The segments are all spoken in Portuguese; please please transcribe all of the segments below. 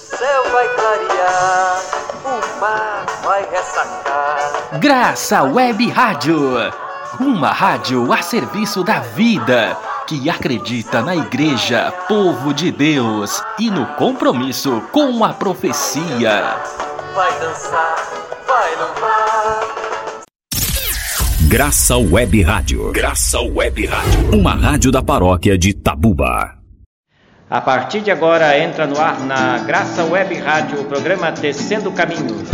céu vai clarear, o mar vai ressacar. Graça Web Rádio, uma rádio a serviço da vida, que acredita na Igreja, povo de Deus e no compromisso com a profecia. Vai dançar, vai louvar. Graça Web Rádio. Graça Web Rádio. Uma rádio da paróquia de Tabuba. A partir de agora entra no ar na Graça Web Rádio o programa Tecendo Caminhos.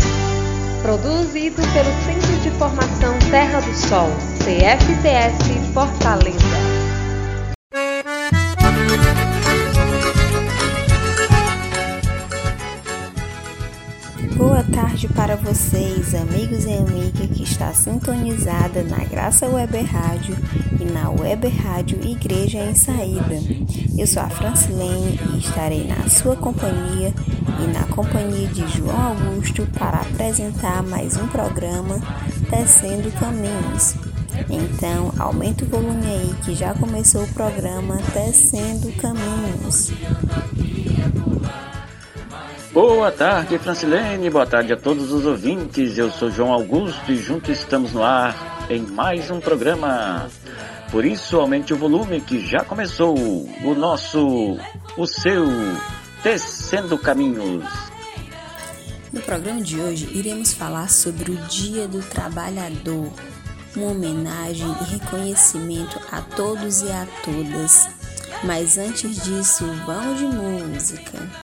Produzido pelo Centro de Formação Terra do Sol, CFTS Fortaleza. Boa tarde para vocês, amigos e amigas que está sintonizada na Graça Web Rádio e na Web Rádio Igreja em Saída. Eu sou a Francilene e estarei na sua companhia e na companhia de João Augusto para apresentar mais um programa Tecendo Caminhos. Então, aumente o volume aí que já começou o programa Tecendo Caminhos. Boa tarde, Francilene. Boa tarde a todos os ouvintes. Eu sou João Augusto e juntos estamos no ar em mais um programa. Por isso, aumente o volume que já começou o nosso, o seu Tecendo Caminhos. No programa de hoje, iremos falar sobre o Dia do Trabalhador, uma homenagem e reconhecimento a todos e a todas. Mas antes disso, vamos de música.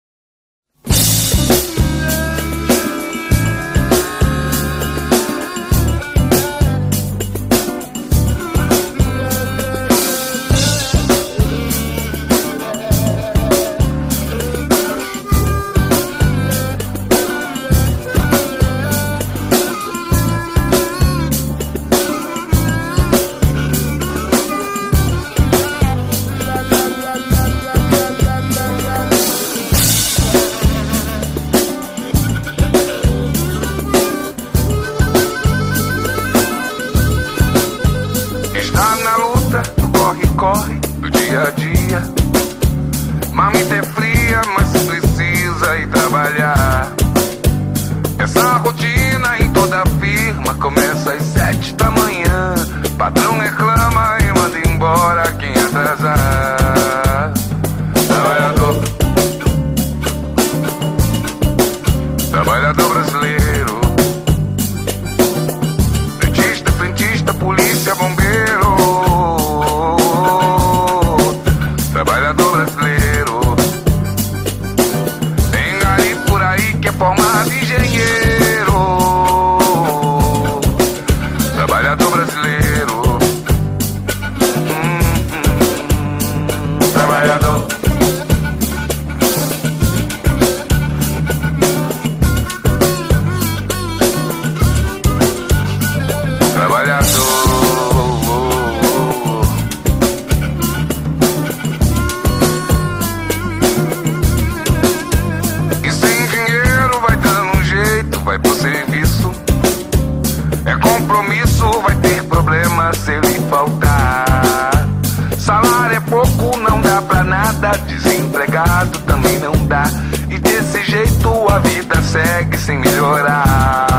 também não dá. E desse jeito a vida segue sem melhorar.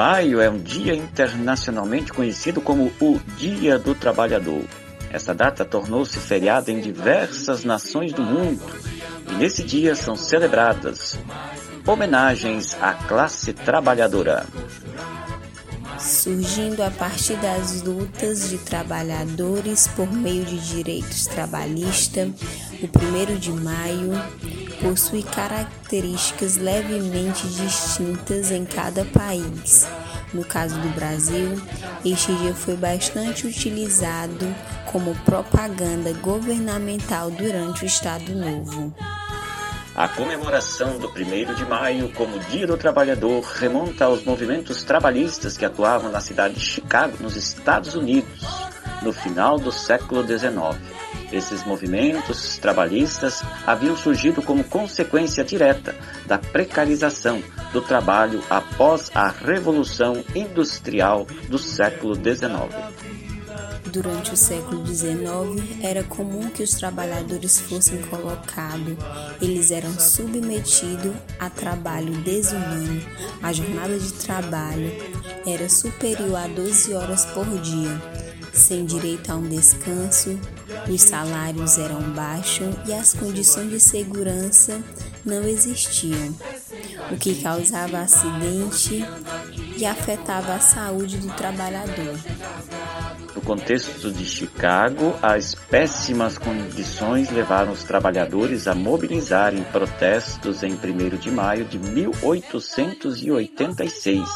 Maio é um dia internacionalmente conhecido como o Dia do Trabalhador. Essa data tornou-se feriado em diversas nações do mundo e nesse dia são celebradas homenagens à classe trabalhadora. Surgindo a partir das lutas de trabalhadores por meio de direitos trabalhistas, o 1 de maio possui características levemente distintas em cada país. No caso do Brasil, este dia foi bastante utilizado como propaganda governamental durante o Estado Novo. A comemoração do 1 de maio como Dia do Trabalhador remonta aos movimentos trabalhistas que atuavam na cidade de Chicago, nos Estados Unidos, no final do século XIX. Esses movimentos trabalhistas haviam surgido como consequência direta da precarização do trabalho após a Revolução Industrial do século XIX. Durante o século XIX, era comum que os trabalhadores fossem colocados. Eles eram submetidos a trabalho desumano. A jornada de trabalho era superior a 12 horas por dia, sem direito a um descanso. Os salários eram baixos e as condições de segurança não existiam, o que causava acidente e afetava a saúde do trabalhador. No contexto de Chicago, as péssimas condições levaram os trabalhadores a mobilizarem protestos em 1 de maio de 1886.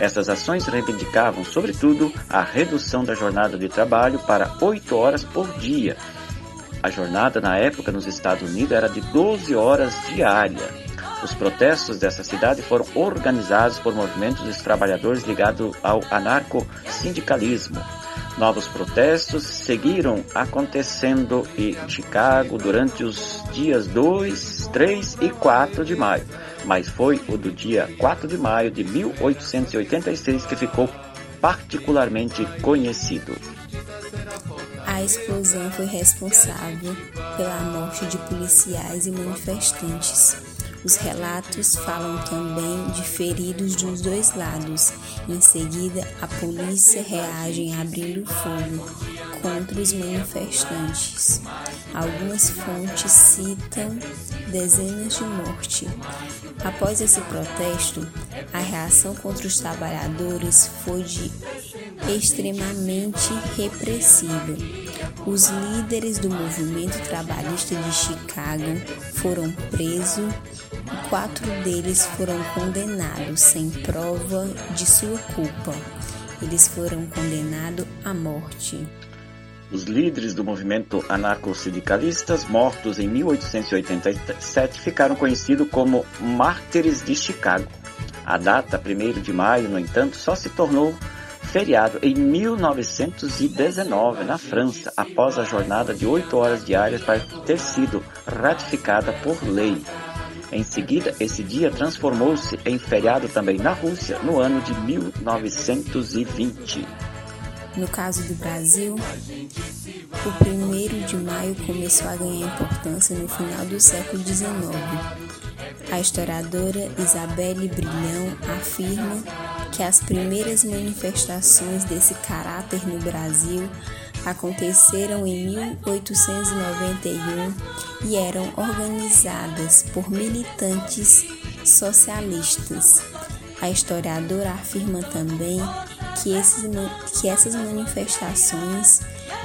Essas ações reivindicavam, sobretudo, a redução da jornada de trabalho para 8 horas por dia. A jornada, na época, nos Estados Unidos era de 12 horas diária. Os protestos dessa cidade foram organizados por movimentos dos trabalhadores ligados ao anarco-sindicalismo. Novos protestos seguiram acontecendo em Chicago durante os dias 2, 3 e 4 de maio, mas foi o do dia 4 de maio de 1886 que ficou particularmente conhecido. A explosão foi responsável pela morte de policiais e manifestantes. Os relatos falam também de feridos dos dois lados. Em seguida, a polícia reage abrindo fogo contra os manifestantes. Algumas fontes citam dezenas de mortes. Após esse protesto, a reação contra os trabalhadores foi de extremamente repressiva. Os líderes do movimento trabalhista de Chicago foram presos e quatro deles foram condenados sem prova de sua culpa. Eles foram condenados à morte. Os líderes do movimento anarco-sindicalistas mortos em 1887 ficaram conhecidos como Mártires de Chicago. A data 1 de maio, no entanto, só se tornou feriado em 1919 na França, após a jornada de oito horas diárias para ter sido ratificada por lei. Em seguida, esse dia transformou-se em feriado também na Rússia no ano de 1920. No caso do Brasil, o 1 de maio começou a ganhar importância no final do século XIX. A historiadora Isabelle Brilhão afirma que as primeiras manifestações desse caráter no Brasil aconteceram em 1891 e eram organizadas por militantes socialistas. A historiadora afirma também que, esses, que essas manifestações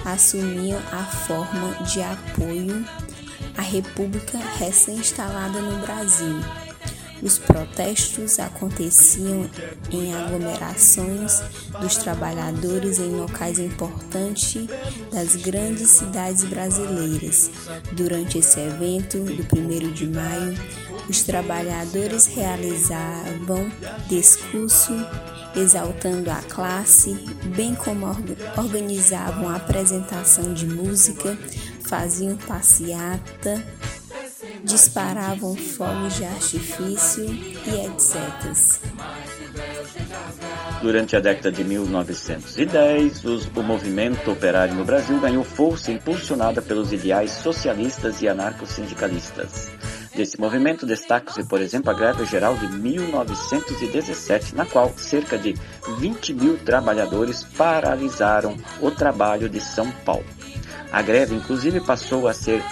assumiam a forma de apoio à República recém-instalada no Brasil os protestos aconteciam em aglomerações dos trabalhadores em locais importantes das grandes cidades brasileiras. Durante esse evento do 1 de maio, os trabalhadores realizavam discurso exaltando a classe, bem como organizavam apresentação de música, faziam passeata disparavam fogos de artifício e etc. Durante a década de 1910, os, o movimento operário no Brasil ganhou força impulsionada pelos ideais socialistas e anarco-sindicalistas. Desse movimento destaca-se, por exemplo, a greve geral de 1917, na qual cerca de 20 mil trabalhadores paralisaram o trabalho de São Paulo. A greve, inclusive, passou a ser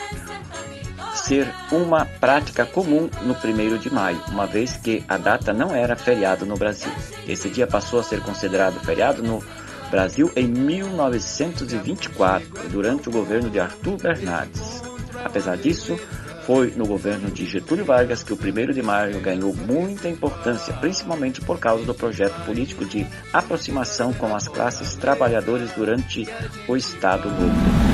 ser uma prática comum no 1 de maio, uma vez que a data não era feriado no Brasil. Esse dia passou a ser considerado feriado no Brasil em 1924, durante o governo de Arthur Bernardes. Apesar disso, foi no governo de Getúlio Vargas que o 1 de maio ganhou muita importância, principalmente por causa do projeto político de aproximação com as classes trabalhadoras durante o Estado Novo.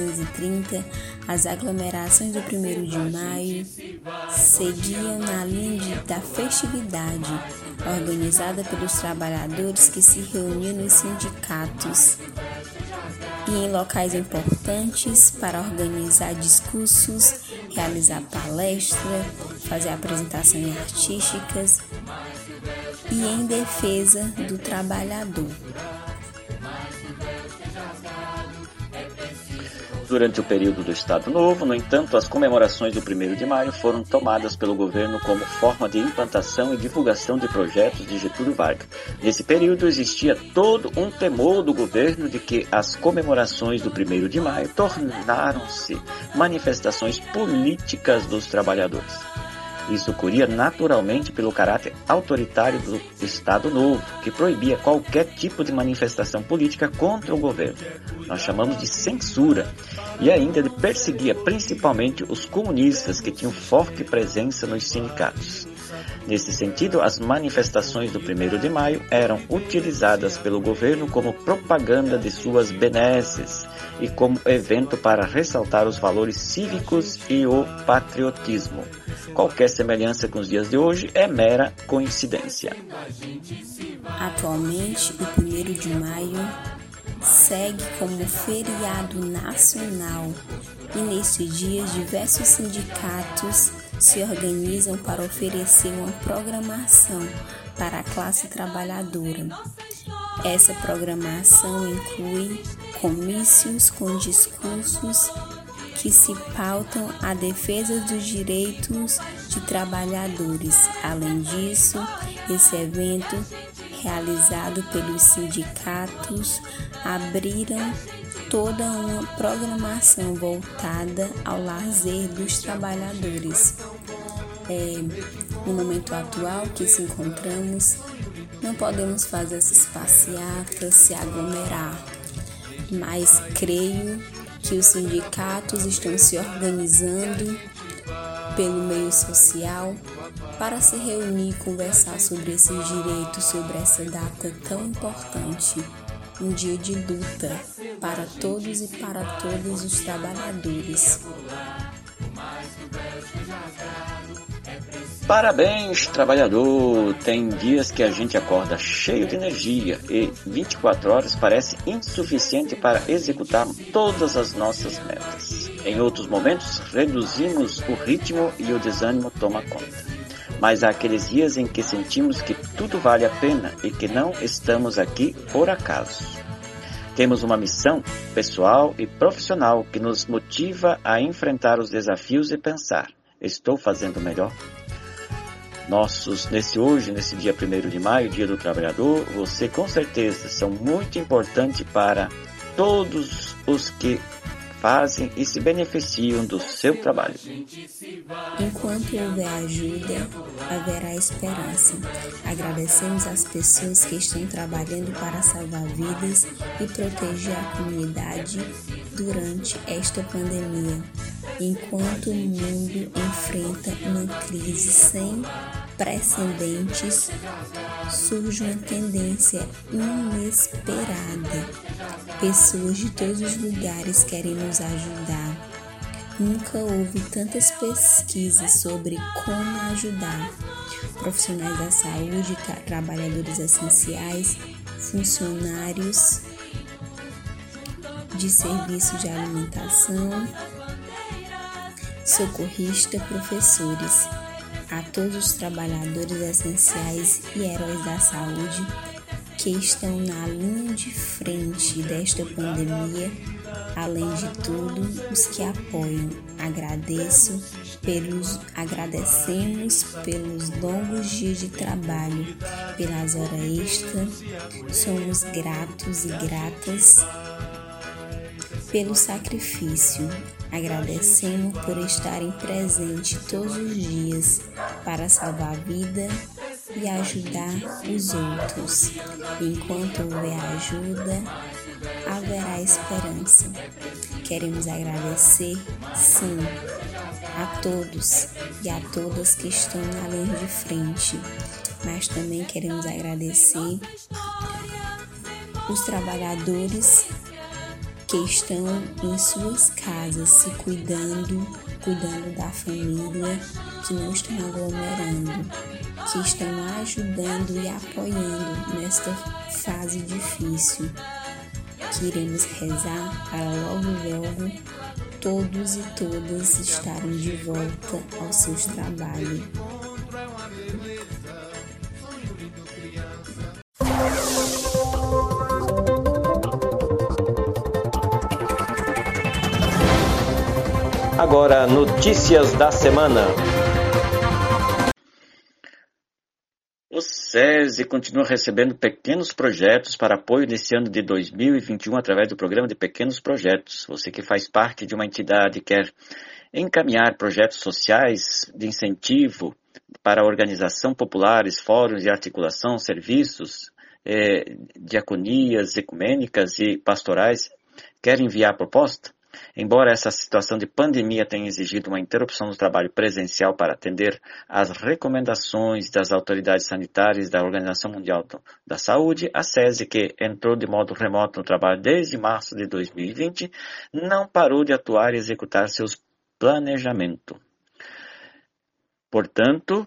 1930, as aglomerações do 1 de maio seguiam na linha da festividade, organizada pelos trabalhadores que se reuniam nos sindicatos e em locais importantes para organizar discursos, realizar palestras, fazer apresentações artísticas e em defesa do trabalhador. Durante o período do Estado Novo, no entanto, as comemorações do 1 de maio foram tomadas pelo governo como forma de implantação e divulgação de projetos de Getúlio Vargas. Nesse período existia todo um temor do governo de que as comemorações do 1 de maio tornaram-se manifestações políticas dos trabalhadores. Isso ocorria naturalmente pelo caráter autoritário do Estado Novo, que proibia qualquer tipo de manifestação política contra o governo. Nós chamamos de censura. E ainda ele perseguia principalmente os comunistas, que tinham forte presença nos sindicatos. Nesse sentido, as manifestações do 1 de maio eram utilizadas pelo governo como propaganda de suas benesses e como evento para ressaltar os valores cívicos e o patriotismo. Qualquer semelhança com os dias de hoje é mera coincidência. Atualmente, o 1 de maio segue como feriado nacional e neste dia diversos sindicatos se organizam para oferecer uma programação para a classe trabalhadora. Essa programação inclui comícios com discursos que se pautam a defesa dos direitos de trabalhadores. Além disso, esse evento, realizado pelos sindicatos, abriram toda uma programação voltada ao lazer dos trabalhadores. É, no momento atual que se encontramos, não podemos fazer essas passeatas, se aglomerar, mas creio que os sindicatos estão se organizando pelo meio social para se reunir e conversar sobre esses direitos, sobre essa data tão importante, um dia de luta para todos e para todos os trabalhadores. Parabéns, trabalhador! Tem dias que a gente acorda cheio de energia e 24 horas parece insuficiente para executar todas as nossas metas. Em outros momentos, reduzimos o ritmo e o desânimo toma conta. Mas há aqueles dias em que sentimos que tudo vale a pena e que não estamos aqui por acaso. Temos uma missão pessoal e profissional que nos motiva a enfrentar os desafios e pensar: estou fazendo melhor? Nossos, nesse hoje, nesse dia 1 de maio, Dia do Trabalhador, você com certeza são muito importantes para todos os que fazem e se beneficiam do seu trabalho. Enquanto houver ajuda, haverá esperança. Agradecemos às pessoas que estão trabalhando para salvar vidas e proteger a comunidade durante esta pandemia, enquanto o mundo enfrenta uma crise sem precedentes, surge uma tendência inesperada. Pessoas de todos os lugares querem nos ajudar. Nunca houve tantas pesquisas sobre como ajudar. Profissionais da saúde, tra trabalhadores essenciais, funcionários de serviço de alimentação, socorrista, professores a todos os trabalhadores essenciais e heróis da saúde que estão na linha de frente desta pandemia, além de tudo, os que apoiam. Agradeço pelos agradecemos pelos longos dias de trabalho, pelas horas extras. Somos gratos e gratas pelo sacrifício. Agradecemos por estarem presentes todos os dias para salvar a vida e ajudar os outros. Enquanto houver ajuda, haverá esperança. Queremos agradecer, sim, a todos e a todas que estão na linha de frente, mas também queremos agradecer os trabalhadores que estão em suas casas se cuidando, cuidando da família, que não estão aglomerando, que estão ajudando e apoiando nesta fase difícil. Que iremos rezar para logo logo todos e todas estarem de volta aos seus trabalhos. Agora, notícias da semana. O SESI continua recebendo pequenos projetos para apoio nesse ano de 2021 através do programa de pequenos projetos. Você que faz parte de uma entidade e quer encaminhar projetos sociais de incentivo para organização populares, fóruns de articulação, serviços, eh, diaconias ecumênicas e pastorais, quer enviar proposta? Embora essa situação de pandemia tenha exigido uma interrupção do trabalho presencial para atender às recomendações das autoridades sanitárias da Organização Mundial da Saúde, a SESI, que entrou de modo remoto no trabalho desde março de 2020, não parou de atuar e executar seus planejamentos. Portanto,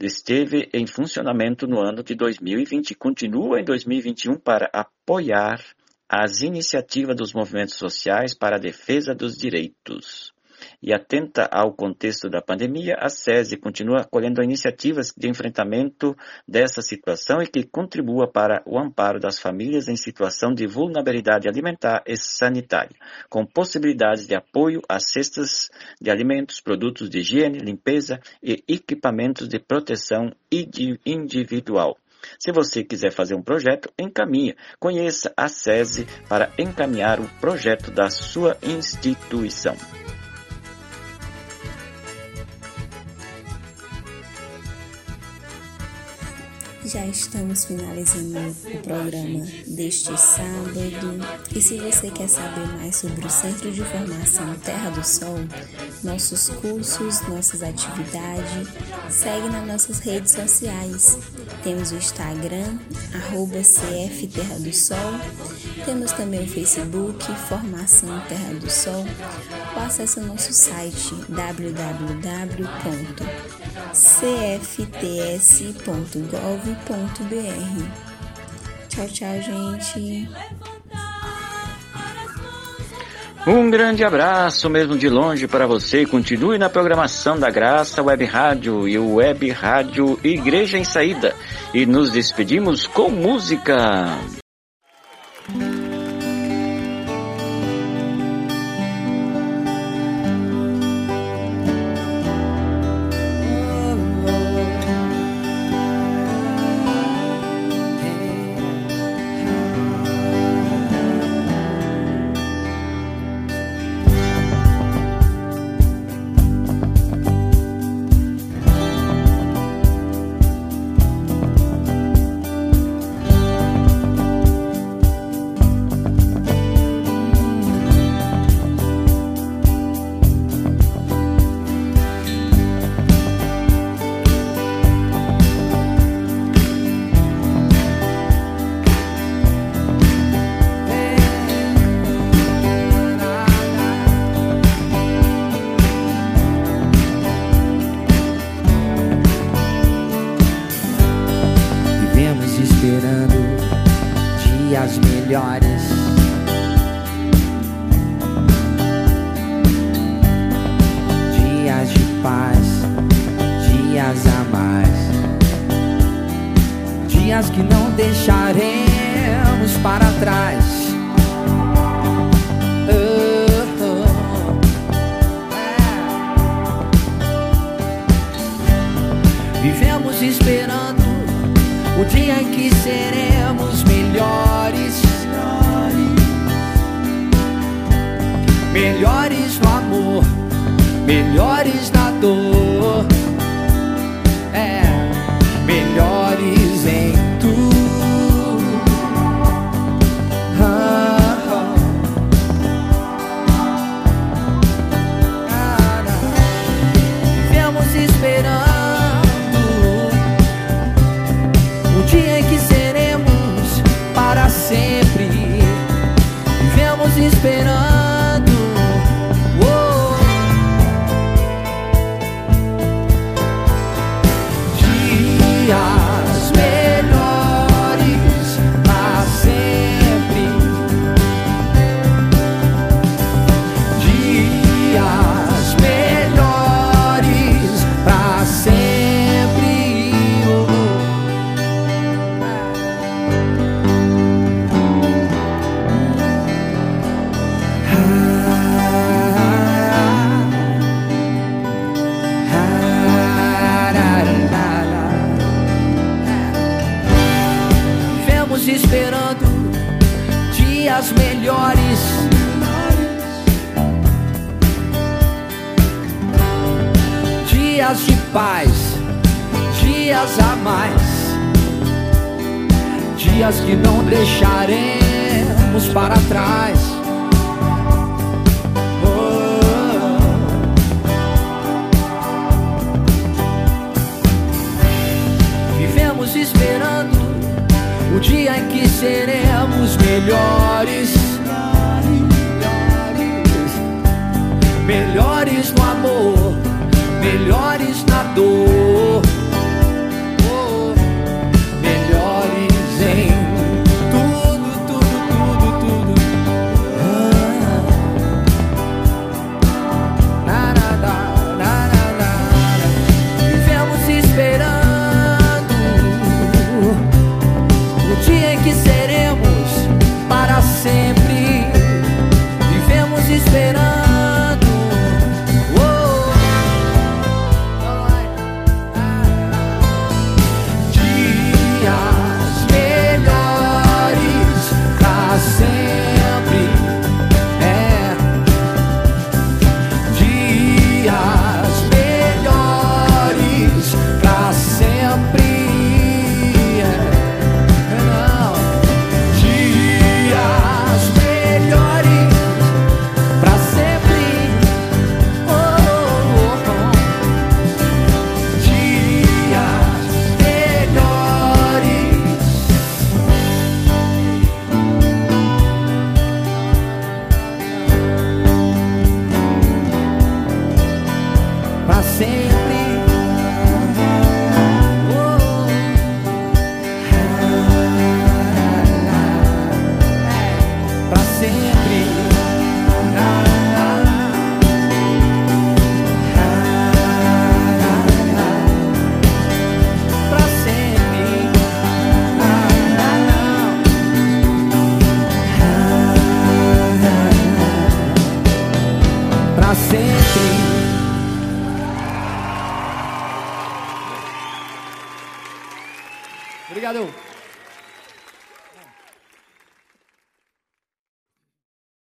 esteve em funcionamento no ano de 2020 e continua em 2021 para apoiar as iniciativas dos movimentos sociais para a defesa dos direitos. E atenta ao contexto da pandemia, a SESI continua acolhendo iniciativas de enfrentamento dessa situação e que contribua para o amparo das famílias em situação de vulnerabilidade alimentar e sanitária, com possibilidades de apoio a cestas de alimentos, produtos de higiene, limpeza e equipamentos de proteção individual. Se você quiser fazer um projeto, encaminhe. Conheça a SESI para encaminhar o projeto da sua instituição. Já estamos finalizando o programa deste sábado. E se você quer saber mais sobre o Centro de Formação Terra do Sol, nossos cursos, nossas atividades, segue nas nossas redes sociais. Temos o Instagram, arroba CF Terra do Sol. Temos também o Facebook, Formação Terra do Sol. Ou acesse nosso site www cfts.gov.br. Tchau, tchau, gente. Um grande abraço, mesmo de longe, para você. Continue na programação da Graça Web Rádio e o Web Rádio Igreja em Saída. E nos despedimos com música. Sempre. Melhores. Dias de paz, dias a mais, dias que não deixaremos para trás. O dia em que seremos melhores. Melhores no amor, melhores na dor.